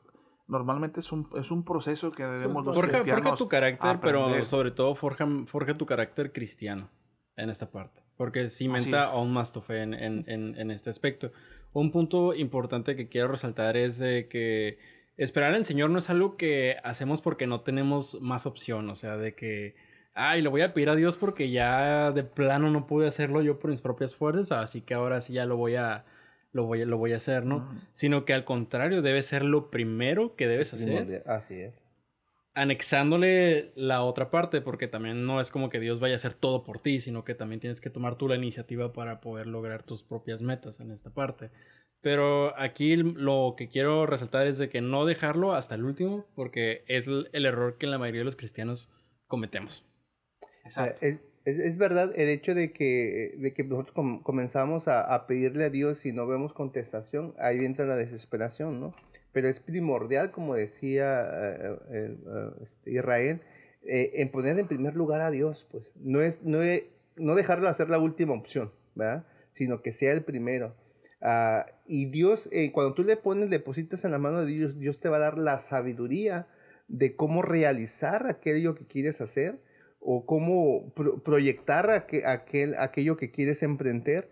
normalmente es un, es un proceso que debemos los Forja, tu carácter, pero sobre todo forja, forja tu carácter cristiano en esta parte. Porque cimenta Así aún más tu fe en, en- en- en este aspecto. Un punto importante que quiero resaltar es de que esperar al Señor no es algo que hacemos porque no tenemos más opción. O sea, de que, ay, le voy a pedir a Dios porque ya de plano no pude hacerlo yo por mis propias fuerzas, así que ahora sí ya lo voy a, lo voy a, lo voy a hacer, ¿no? Sino que al contrario, debe ser lo primero que debes hacer. Así es. Anexándole la otra parte, porque también no es como que Dios vaya a hacer todo por ti, sino que también tienes que tomar tú la iniciativa para poder lograr tus propias metas en esta parte. Pero aquí lo que quiero resaltar es de que no dejarlo hasta el último, porque es el error que la mayoría de los cristianos cometemos. Exacto. Es, es- es verdad el hecho de que, de que nosotros com- comenzamos a, a pedirle a Dios y no vemos contestación, ahí entra la desesperación, ¿no? Pero es primordial, como decía eh, eh, eh, este, Israel, eh, en poner en primer lugar a Dios, pues. No es no, es- no dejarlo hacer la última opción, ¿verdad? Sino que sea el primero. Ah, y Dios, cuando tú le pones, depositas en la mano de Dios, Dios te va a dar la sabiduría de cómo realizar aquello que quieres hacer o cómo pro- proyectar aque- aquel, aquello que quieres emprender.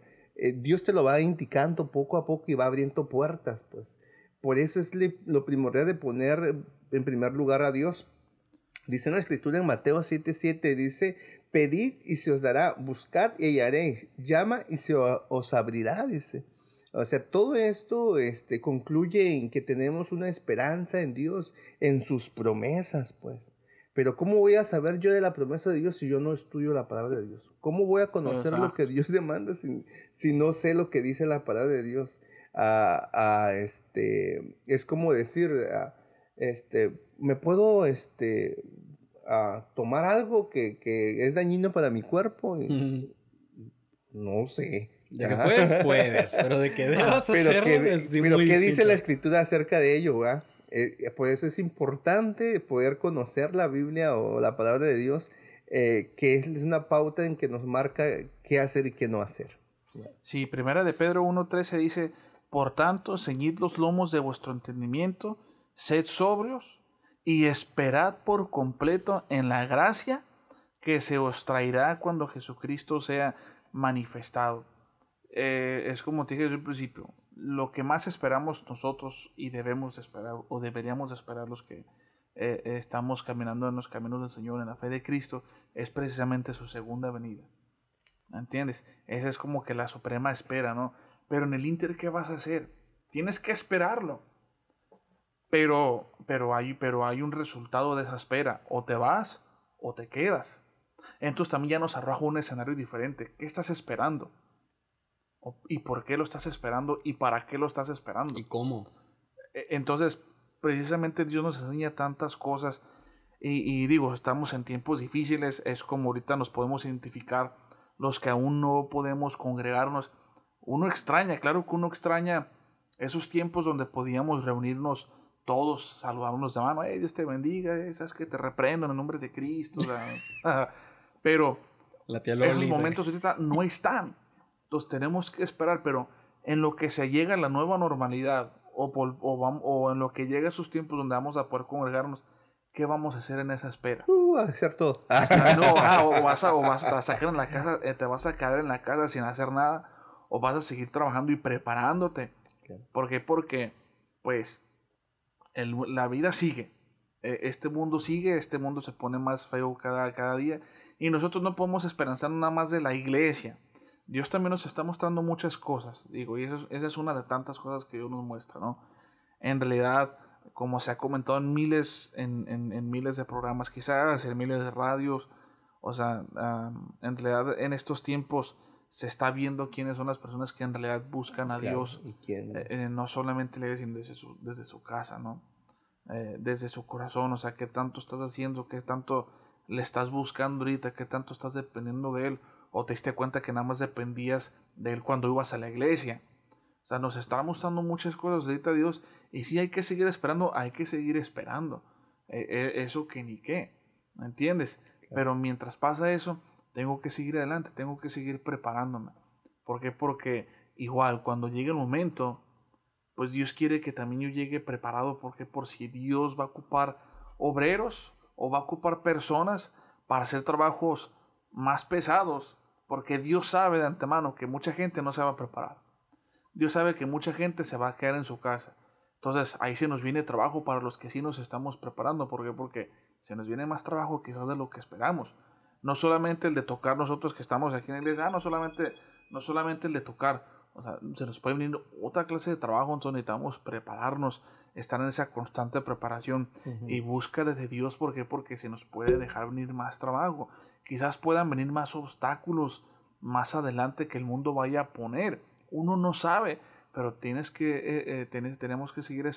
Dios te lo va indicando poco a poco y va abriendo puertas, pues. Por eso es lo primordial de poner en primer lugar a Dios. Dice en la escritura en Mateo 7:7, dice, pedid y se os dará, buscad y hallaréis, llama y se os abrirá, dice. O sea, todo esto este, concluye en que tenemos una esperanza en Dios, en sus promesas, pues. Pero ¿cómo voy a saber yo de la promesa de Dios si yo no estudio la palabra de Dios? ¿Cómo voy a conocer lo que Dios demanda si, si no sé lo que dice la palabra de Dios? Ah, este, es como decir, ah, este, ¿me puedo este, ah, tomar algo que, que es dañino para mi cuerpo? Y no sé. De que puedes, puedes, pero de que debas pero hacerlo que- es pero muy ¿qué dice la escritura acerca de ello? ¿verdad? Eh, eh, por eso es importante poder conocer la Biblia o la palabra de Dios, eh, que es una pauta en que nos marca qué hacer y qué no hacer. Sí, primera de Pedro 1.13 dice, por tanto, ceñid los lomos de vuestro entendimiento, sed sobrios y esperad por completo en la gracia que se os traerá cuando Jesucristo sea manifestado. Eh, es como te dije desde el principio, lo que más esperamos nosotros y debemos de esperar, o deberíamos de esperar los que eh, estamos caminando en los caminos del Señor, en la fe de Cristo, es precisamente su segunda venida. ¿Entiendes? Esa es como que la suprema espera, ¿no? Pero en el Inter, ¿qué vas a hacer? Tienes que esperarlo. Pero, pero, hay, pero hay un resultado de esa espera. O te vas o te quedas. Entonces también ya nos arroja un escenario diferente. ¿Qué estás esperando? ¿Y por qué lo estás esperando? ¿Y para qué lo estás esperando? ¿Y cómo? E- Entonces, precisamente Dios nos enseña tantas cosas. Y, y digo, estamos en tiempos difíciles. Es como ahorita nos podemos identificar los que aún no podemos congregarnos. Uno extraña, claro que uno extraña esos tiempos donde podíamos reunirnos todos, saludarnos de mano. Hey, Dios te bendiga, eh, sabes que te reprendo en el nombre de Cristo. Pero La tía esos dice- momentos ahorita no están. Entonces tenemos que esperar, pero en lo que se llega a la nueva normalidad o, por- o, vam- o en lo que llega esos tiempos donde vamos a poder congregarnos, ¿qué vamos a hacer en esa espera? Uh, a hacer todo. No, ah, o vas a, o vas a sacar en la casa, eh, te vas a quedar en la casa sin hacer nada, o vas a seguir trabajando y preparándote. Claro. ¿Por qué? Porque, pues, el- la vida sigue. Eh, Este mundo sigue, este mundo se pone más feo cada, cada día. Y nosotros no podemos esperanzar nada más de la iglesia. Dios también nos está mostrando muchas cosas. Digo, y eso esa es una de tantas cosas que Dios nos muestra, ¿no? En realidad, como se ha comentado en miles, en, en- en miles de programas, quizás en miles de radios, o sea, en realidad en estos tiempos se está viendo quiénes son las personas que en realidad buscan a Claro, Dios, ¿y quién? eh, eh, no solamente le sino desde su, desde su casa, ¿no? Eh, desde su corazón, o sea, qué tanto estás haciendo, qué tanto le estás buscando ahorita, qué tanto estás dependiendo de Él, o te diste cuenta que nada más dependías de Él cuando ibas a la iglesia. O sea, nos está mostrando muchas cosas ahorita Dios y si hay que seguir esperando, hay que seguir esperando. Eh, eh, eso que ni qué, ¿me entiendes? Pero mientras pasa eso, tengo que seguir adelante, tengo que seguir preparándome. ¿Por qué? Porque igual cuando llegue el momento, pues Dios quiere que también yo llegue preparado, porque por si Dios va a ocupar obreros o va a ocupar personas para hacer trabajos más pesados, porque Dios sabe de antemano que mucha gente no se va a preparar. Dios sabe que mucha gente se va a quedar en su casa. Entonces ahí se nos viene trabajo para los que sí nos estamos preparando. ¿Por qué? Porque se nos viene más trabajo quizás de lo que esperamos. No solamente el de tocar nosotros que estamos aquí en la iglesia, ah, no solamente, no solamente el de tocar. O sea, se nos puede venir otra clase de trabajo, entonces necesitamos prepararnos, estar en esa constante preparación y búsqueda de Dios. ¿Por qué? Porque se nos puede dejar venir más trabajo. Quizás puedan venir más obstáculos más adelante que el mundo vaya a poner. Uno no sabe, pero tienes que, eh, eh, tenemos que seguir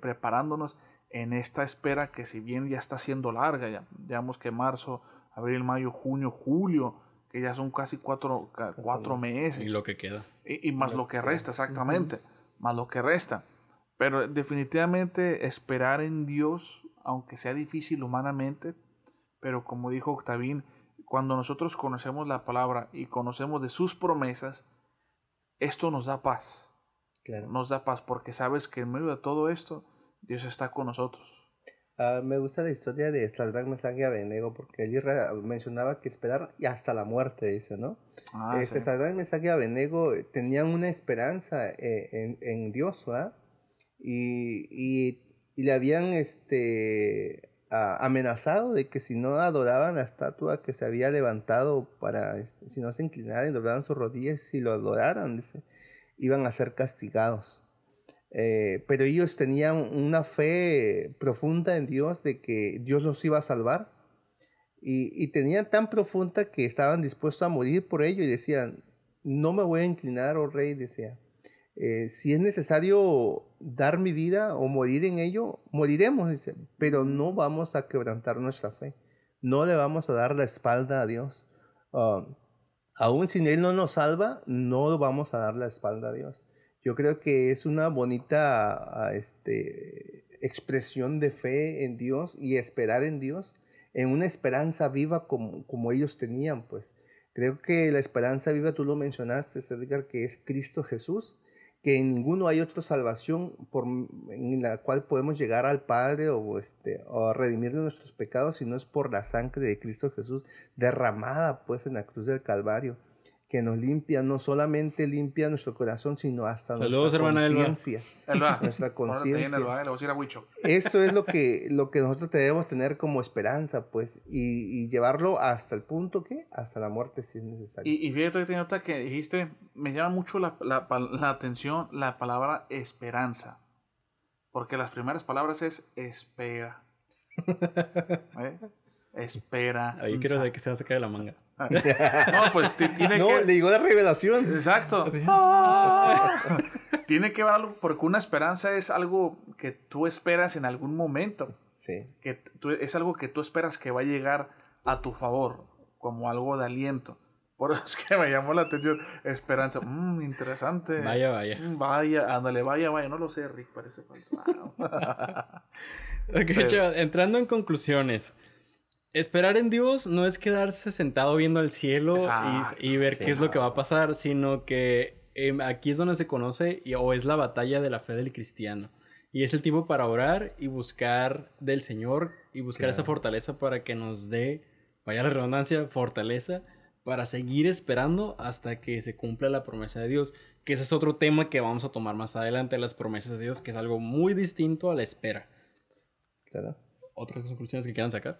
preparándonos en esta espera que si bien ya está siendo larga, ya digamos que marzo, abril, mayo, junio, julio, que ya son casi cuatro, cuatro meses. Y lo que queda. Y, más lo, que resta, exactamente, más lo que resta. Pero definitivamente esperar en Dios, aunque sea difícil humanamente, pero como dijo Octavín, cuando nosotros conocemos la palabra y conocemos de sus promesas, esto nos da paz. Nos da paz porque sabes que en medio de todo esto, Dios está con nosotros. Ah, me gusta la historia de Sadrach, Mesach y Abednego porque él mencionaba que esperar y hasta la muerte, dice, ¿no? Ah, este, sí. y Abednego tenían una esperanza eh, en, Dios, ¿verdad? Y, y, le habían este, amenazado de que si no adoraban la estatua que se había levantado para, este, si no se inclinaran y doblaran sus rodillas, si lo adoraran, dice, iban a ser castigados. Eh, pero ellos tenían una fe profunda en Dios de que Dios los iba a salvar. Y, tenían tan profunda que estaban dispuestos a morir por ello y decían, no me voy a inclinar, oh rey, decía. Eh, si es necesario dar mi vida o morir en ello, moriremos, dice, pero no vamos a quebrantar nuestra fe. No le vamos a dar la espalda a Dios. Ah, aún si Él no nos salva, no vamos a dar la espalda a Dios. Yo creo que es una bonita ah, este, expresión de fe en Dios y esperar en Dios, en una esperanza viva como, como ellos tenían, pues. Creo que la esperanza viva, tú lo mencionaste, Edgar, que es Cristo Jesús, que en ninguno hay otra salvación por, en la cual podemos llegar al Padre o, este, o redimir nuestros pecados, sino es por la sangre de Cristo Jesús derramada pues en la cruz del Calvario que nos limpia, no solamente limpia nuestro corazón, sino hasta nuestra conciencia. Nuestra conciencia. Esto es lo que, lo que nosotros debemos tener como esperanza, pues, y, llevarlo hasta el punto que, hasta la muerte si es necesario. Y, y fíjate que nota que dijiste, me llama mucho la, la, la atención la palabra esperanza, porque las primeras palabras es espera. ¿Eh? Espera. Ahí quiero de que se va a sacar de la manga. no, pues tiene no, que. le digo la revelación. Exacto. Ah. tiene que ver algo, porque una esperanza es algo que tú esperas en algún momento. Sí. Que es algo que tú esperas que va a llegar a tu favor, como algo de aliento. Por eso es que me llamó la atención. Esperanza. Mmm, interesante. Vaya, vaya. Mm, vaya, ándale, vaya, vaya. No lo sé, Rick, parece falso. ok, entrando en conclusiones. Esperar en Dios no es quedarse sentado viendo al cielo y, ver qué es lo que va a pasar, sino que em, aquí es donde se conoce o es la batalla de la fe del cristiano. Y es el tiempo para orar y buscar del Señor y buscar esa fortaleza para que nos dé, vaya la redundancia, fortaleza para seguir esperando hasta que se cumpla la promesa de Dios. Que ese es otro tema que vamos a tomar más adelante, las promesas de Dios, que es algo muy distinto a la espera. Claro. ¿Otras conclusiones que quieran sacar?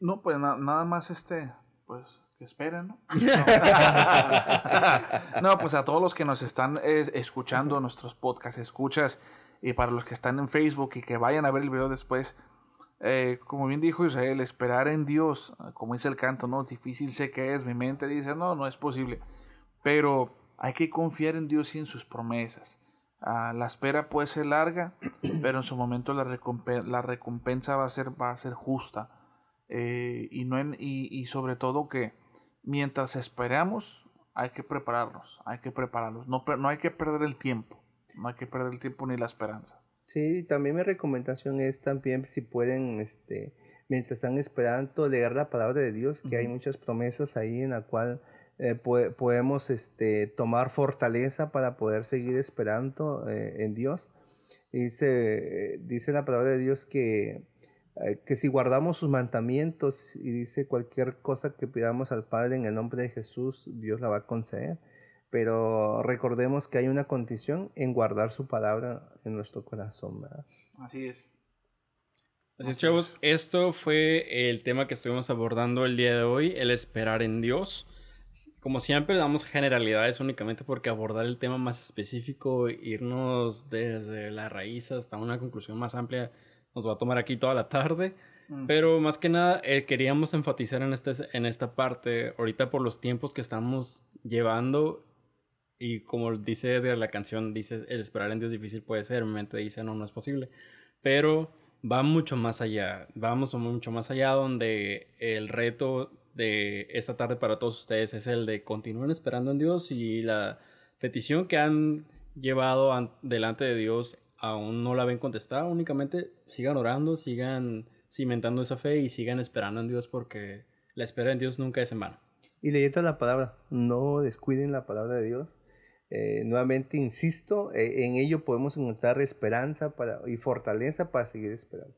No, pues nada más este, pues que esperen, ¿no? no, pues a todos los que nos están escuchando nuestros podcasts, escuchas, y para los que están en Facebook y que vayan a ver el video después, eh, como bien dijo Israel, esperar en Dios, como dice el canto, ¿no? Difícil sé que es, mi mente dice, no, no es posible, pero hay que confiar en Dios y en sus promesas. Ah, la espera puede ser larga, pero en su momento la, la recompensa va a ser, va a ser justa. Eh, y, no y, sobre todo que mientras esperamos, hay que prepararnos, hay que prepararnos. No, no hay que perder el tiempo, no hay que perder el tiempo ni la esperanza. Sí, también mi recomendación es también si pueden, este, mientras están esperando, leer la palabra de Dios, que hay Ujú. muchas promesas ahí en la cual eh, pue- podemos este, tomar fortaleza para poder seguir esperando eh, en Dios. Dice, dice la palabra de Dios que, eh, que si guardamos sus mandamientos y dice cualquier cosa que pidamos al Padre en el nombre de Jesús, Dios la va a conceder. Pero recordemos que hay una condición en guardar su palabra en nuestro corazón. ¿verdad? Así es. Así es, chavos, esto fue el tema que estuvimos abordando el día de hoy, el esperar en Dios. Como siempre, damos generalidades únicamente porque abordar el tema más específico, irnos desde la raíz hasta una conclusión más amplia, nos va a tomar aquí toda la tarde. Mm. Pero más que nada, eh, queríamos enfatizar en, este, en esta parte, ahorita por los tiempos que estamos llevando, y como dice Edgar, la canción, dice, el esperar en Dios difícil puede ser, mi mente dice, no, no es posible. Pero va mucho más allá, vamos mucho más allá donde el reto de esta tarde para todos ustedes es el de continúen esperando en Dios y la petición que han llevado an- delante de Dios aún no la ven contestada, únicamente sigan orando, sigan cimentando esa fe y sigan esperando en Dios porque la espera en Dios nunca es en vano. Y leyendo la palabra, no descuiden la palabra de Dios. Eh, nuevamente insisto, eh, en ello podemos encontrar esperanza para, y fortaleza para seguir esperando.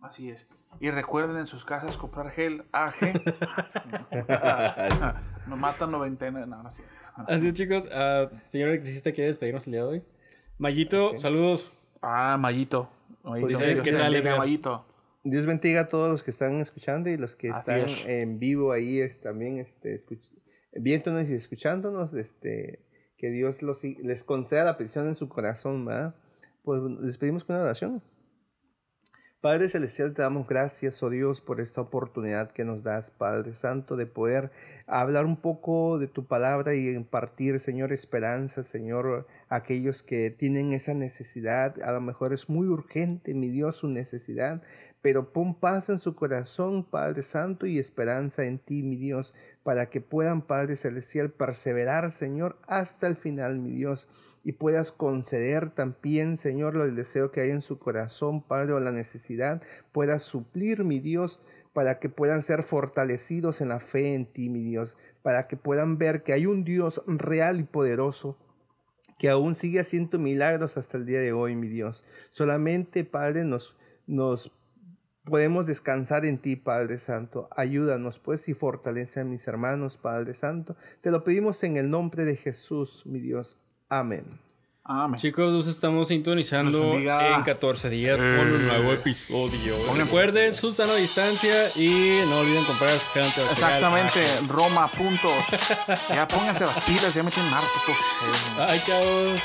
Así es. Y recuerden en sus casas comprar gel AG. Nos matan 99. No, no es. Así es chicos, ah, señor electricista, ¿quiere despedirnos el día de hoy? Mayito, Ok. saludos. Ah, Pues. Mallito. Dios bendiga a todos los que están escuchando y los que Así están es. en vivo ahí es, también este, escuch- viéndonos y escuchándonos. Este, que Dios los, les conceda la petición en su corazón. ¿verdad? Pues les pedimos con una oración. Padre Celestial, te damos gracias, oh Dios, por esta oportunidad que nos das, Padre Santo, de poder hablar un poco de tu palabra y impartir, Señor, esperanza, Señor, a aquellos que tienen esa necesidad. A lo mejor es muy urgente, mi Dios, su necesidad, pero pon paz en su corazón, Padre Santo, y esperanza en ti, mi Dios, para que puedan, Padre Celestial, perseverar, Señor, hasta el final, mi Dios y puedas conceder también, Señor, el deseo que hay en su corazón, Padre, o la necesidad, puedas suplir, mi Dios, para que puedan ser fortalecidos en la fe en ti, mi Dios, para que puedan ver que hay un Dios real y poderoso que aún sigue haciendo milagros hasta el día de hoy, mi Dios. Solamente, Padre, nos, nos podemos descansar en ti, Padre Santo. Ayúdanos, pues, y fortalece a mis hermanos, Padre Santo. Te lo pedimos en el nombre de Jesús, mi Dios. Amén. Amén. Chicos, nos estamos sintonizando en 14 días con un nuevo episodio. Pongan- Recuerden su sana distancia y no olviden comprar su antibacterial. Exactamente, Roma, punto. Ya pónganse las pilas, ya me tienen harto. Ay, chavos.